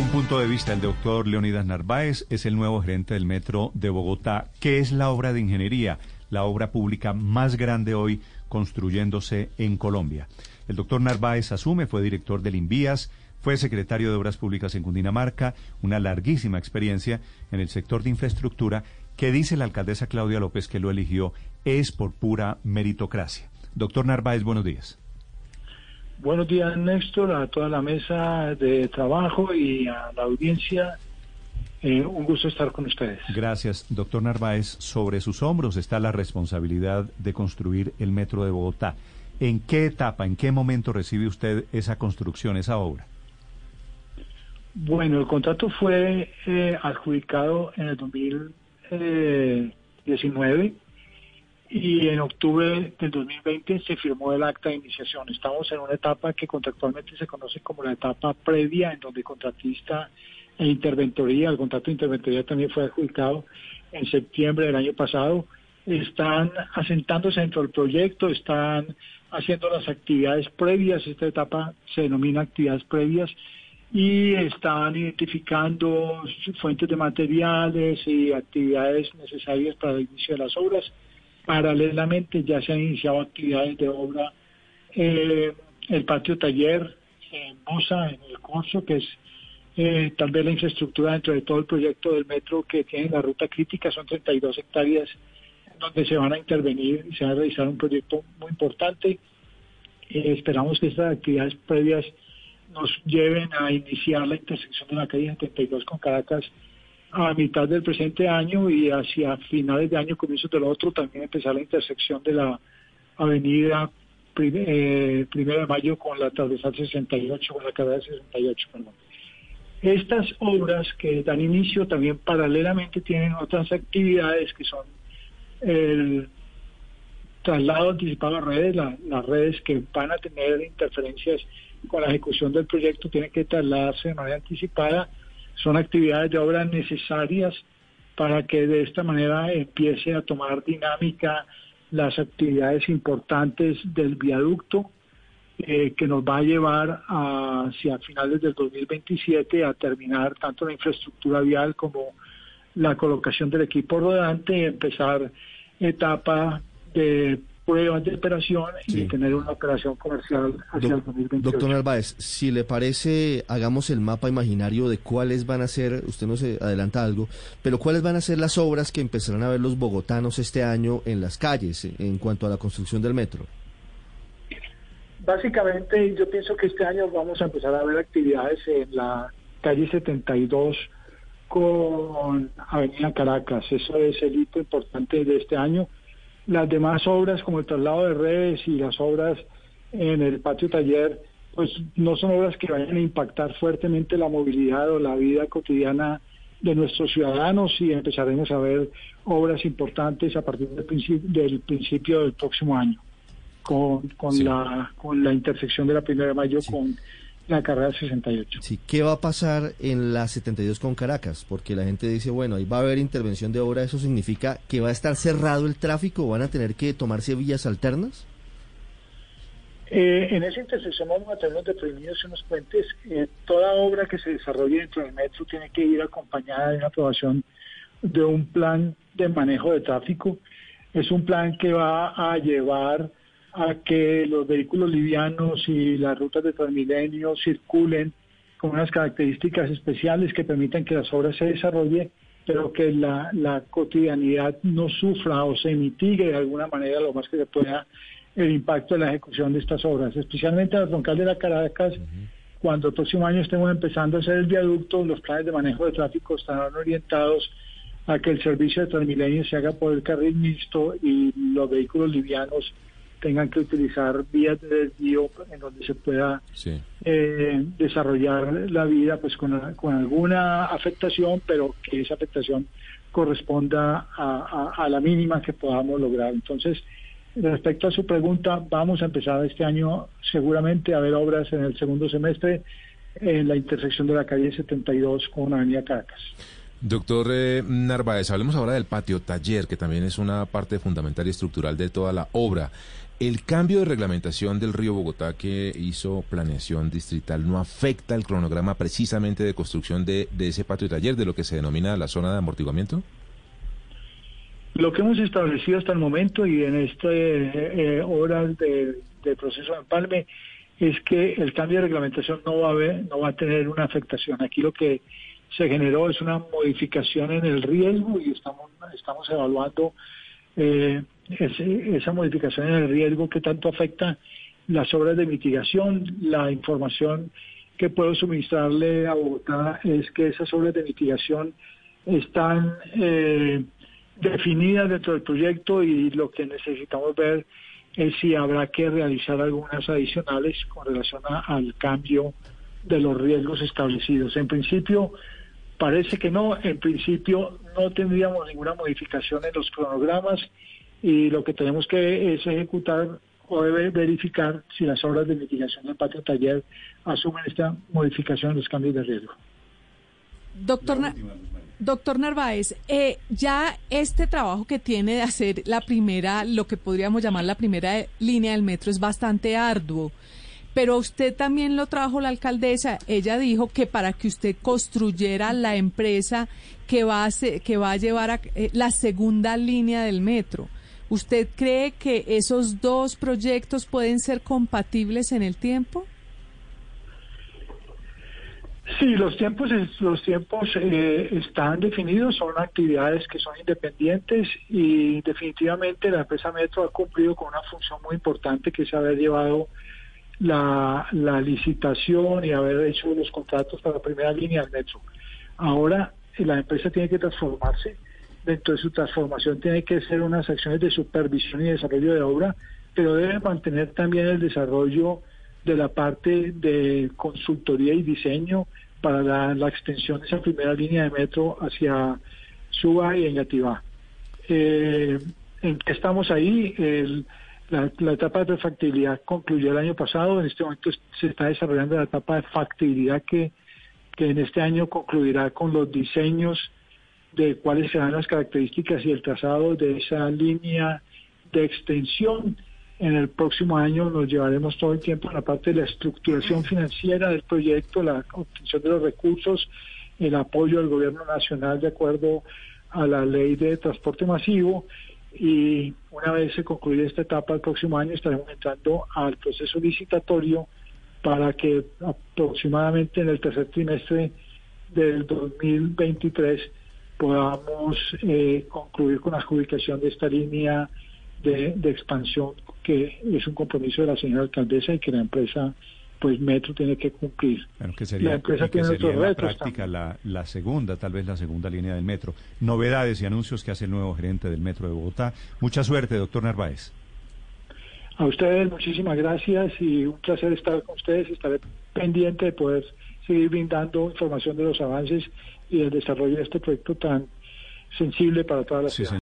Un punto de vista, el doctor Leonidas Narváez es el nuevo gerente del Metro de Bogotá. ¿Qué es la obra de ingeniería? La obra pública más grande hoy construyéndose en Colombia. El doctor Narváez asume, fue director del Invías, fue secretario de Obras Públicas en Cundinamarca, una larguísima experiencia en el sector de infraestructura que dice la alcaldesa Claudia López que lo eligió es por pura meritocracia. Doctor Narváez, buenos días. Buenos días, Néstor, a toda la mesa de trabajo y a la audiencia. Eh, un gusto estar con ustedes. Gracias, doctor Narváez. Sobre sus hombros está la responsabilidad de construir el metro de Bogotá. ¿En qué etapa, en qué momento recibe usted esa construcción, esa obra? Bueno, el contrato fue eh, adjudicado en el 2019 y en octubre del 2020 se firmó el acta de iniciación. Estamos en una etapa que contractualmente se conoce como la etapa previa, en donde contratista e interventoría, el contrato de interventoría también fue adjudicado en septiembre del año pasado, están asentándose dentro del proyecto, están haciendo las actividades previas, esta etapa se denomina actividades previas, y están identificando fuentes de materiales y actividades necesarias para el inicio de las obras Paralelamente ya se han iniciado actividades de obra eh, el patio taller en Mosa, en el curso, que es eh, tal vez la infraestructura dentro de todo el proyecto del metro que tiene la ruta crítica, son 32 hectáreas donde se van a intervenir y se va a realizar un proyecto muy importante. Eh, esperamos que estas actividades previas nos lleven a iniciar la intersección de la calle 72 con Caracas a mitad del presente año y hacia finales de año, comienzos del otro, también empezar la intersección de la avenida eh, Primero de Mayo con la transversal 68, con la carrera 68, perdón. Estas obras que dan inicio también paralelamente tienen otras actividades que son el traslado anticipado a redes, las redes que van a tener interferencias con la ejecución del proyecto tienen que trasladarse de manera anticipada son actividades de obra necesarias para que de esta manera empiece a tomar dinámica las actividades importantes del viaducto eh, que nos va a llevar hacia finales del 2027 a terminar tanto la infraestructura vial como la colocación del equipo rodante y empezar etapa de pruebas de operación y tener una operación comercial hacia el 2028. Doctor Narváez, si le parece, hagamos el mapa imaginario de cuáles van a ser, usted no se adelanta algo, pero cuáles van a ser las obras que empezarán a ver los bogotanos este año en las calles en cuanto a la construcción del metro. Básicamente, yo pienso que este año vamos a empezar a ver actividades en la calle 72 con Avenida Caracas. Eso es el hito importante de este año las demás obras, como el traslado de redes y las obras en el patio taller, pues no son obras que vayan a impactar fuertemente la movilidad o la vida cotidiana de nuestros ciudadanos y empezaremos a ver obras importantes a partir del, principio del, principio del próximo año con, con, la, con la intersección de la primera de mayo con la carrera 68. Sí, ¿qué va a pasar en la 72 con Caracas? Porque la gente dice, bueno, ahí va a haber intervención de obra, ¿eso significa que va a estar cerrado el tráfico? ¿Van a tener que tomarse vías alternas? Eh, en esa intersección vamos a tener unos deprimidos y unos puentes. Eh, toda obra que se desarrolle dentro del metro tiene que ir acompañada de una aprobación de un plan de manejo de tráfico. Es un plan que va a llevar a que los vehículos livianos y las rutas de Transmilenio circulen con unas características especiales que permitan que las obras se desarrollen, pero que la, cotidianidad no sufra o se mitigue de alguna manera lo más que se pueda el impacto de la ejecución de estas obras, especialmente la troncal de la Caracas. Cuando el próximo año estemos empezando a hacer el viaducto, los planes de manejo de tráfico estarán orientados a que el servicio de Transmilenio se haga por el carril mixto y los vehículos livianos tengan que utilizar vías de desvío en donde se pueda eh, desarrollar la vida pues con, alguna afectación, pero que esa afectación corresponda a, la mínima que podamos lograr. Entonces, respecto a su pregunta, vamos a empezar este año seguramente a ver obras en el segundo semestre en la intersección de la calle 72 con la Avenida Caracas. Doctor eh, Narváez, hablemos ahora del patio taller, que también es una parte fundamental y estructural de toda la obra. ¿El cambio de reglamentación del río Bogotá que hizo planeación distrital no afecta el cronograma precisamente de construcción de, ese patio taller, de lo que se denomina la zona de amortiguamiento? Lo que hemos establecido hasta el momento y en estas eh, horas de, proceso de empalme es que el cambio de reglamentación no va a haber, no va a tener una afectación. Aquí lo que se generó es una modificación en el riesgo y estamos estamos evaluando eh, esa modificación en el riesgo que tanto afecta las obras de mitigación. La información que puedo suministrarle a Bogotá es que esas obras de mitigación están eh, definidas dentro del proyecto y lo que necesitamos ver es si habrá que realizar algunas adicionales con relación al cambio de los riesgos establecidos. En principio, parece que no, en principio no tendríamos ninguna modificación en los cronogramas y lo que tenemos que es ejecutar o verificar si las obras de mitigación del patio taller asumen esta modificación en los cambios de riesgo. Doctor, doctor Narváez, eh, ya este trabajo que tiene de hacer la primera, lo que podríamos llamar la primera línea del metro es bastante arduo pero usted también lo trajo la alcaldesa. Ella dijo que para que usted construyera la empresa que va a, que va a llevar a, eh, la segunda línea del metro. ¿Usted cree que esos dos proyectos pueden ser compatibles en el tiempo? Sí, los tiempos, los tiempos eh, están definidos, son actividades que son independientes y definitivamente la empresa Metro ha cumplido con una función muy importante que se haber llevado la, la licitación y haber hecho los contratos para la primera línea del metro. Ahora la empresa tiene que transformarse dentro de su transformación tiene que ser unas acciones de supervisión y desarrollo de obra, pero debe mantener también el desarrollo de la parte de consultoría y diseño para la, extensión de esa primera línea de metro hacia Suba y Engativá. Eh, ¿En qué estamos ahí? la, etapa de factibilidad concluyó el año pasado, en este momento se está desarrollando la etapa de factibilidad que, que en este año concluirá con los diseños de cuáles serán las características y el trazado de esa línea de extensión. En el próximo año nos llevaremos todo el tiempo en la parte de la estructuración financiera del proyecto, la obtención de los recursos, el apoyo del gobierno nacional de acuerdo a la ley de transporte masivo y una vez se concluya esta etapa el próximo año estaremos entrando al proceso licitatorio para que aproximadamente en el tercer trimestre del 2023 podamos eh, concluir con la adjudicación de esta línea de, expansión que es un compromiso de la señora alcaldesa y que la empresa pues Metro tiene que cumplir. que sería, la empresa tiene sería la práctica la, la, segunda, tal vez la segunda línea del Metro. Novedades y anuncios que hace el nuevo gerente del Metro de Bogotá. Mucha suerte, doctor Narváez. A ustedes muchísimas gracias y un placer estar con ustedes. Estaré pendiente de poder seguir brindando información de los avances y el desarrollo de este proyecto tan sensible para toda la ciudad.